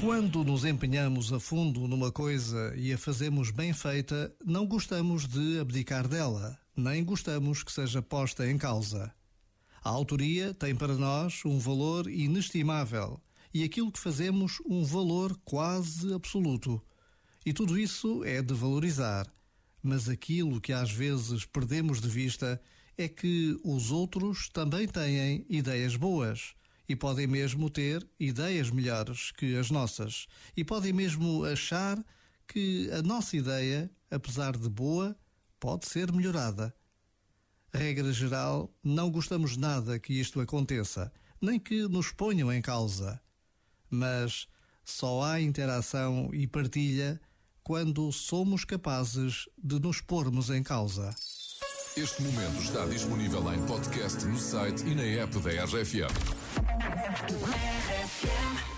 Quando nos empenhamos a fundo numa coisa e a fazemos bem feita, não gostamos de abdicar dela, nem gostamos que seja posta em causa. A autoria tem para nós um valor inestimável e aquilo que fazemos um valor quase absoluto. E tudo isso é de valorizar. Mas aquilo que às vezes perdemos de vista é que os outros também têm ideias boas e podem mesmo ter ideias melhores que as nossas e podem mesmo achar que a nossa ideia, apesar de boa, pode ser melhorada. Regra geral, não gostamos nada que isto aconteça, nem que nos ponham em causa. Mas só há interação e partilha quando somos capazes de nos pormos em causa. Este momento está disponível em podcast no site e na app da RFM. RFM.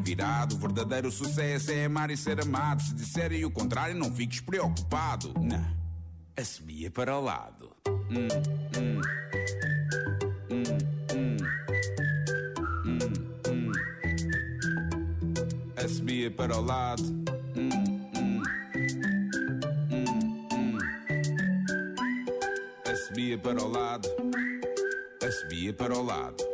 virado. O verdadeiro sucesso é amar e ser amado. Se disserem o contrário, não fiques preocupado. Não, assobia para o lado. Hum, hum. Para o lado. Hum, hum. Hum, hum. Para o lado. Assobia para o lado.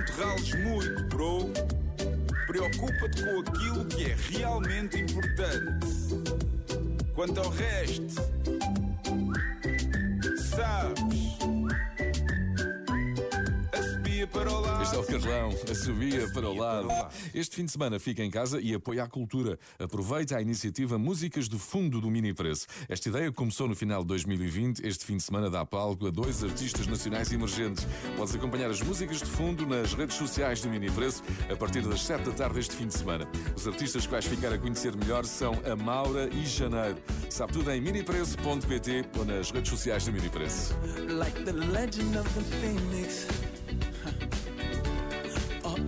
não te rales muito, bro. Preocupa-te com aquilo que é realmente importante. Quanto ao resto, É o Carlão, a subia para o lado. Este fim de semana fica em casa e apoia a cultura. Aproveita a iniciativa Músicas do Fundo do Mini Preço. Esta ideia começou no final de 2020. Este fim de semana dá palco a dois artistas nacionais emergentes. Podes acompanhar as músicas de fundo nas redes sociais do Mini Preço a partir das 7 da tarde este fim de semana. Os artistas que vais ficar a conhecer melhor são a Maura e Janeiro. Sabe tudo em minipreço.pt ou nas redes sociais do Mini Preço. Like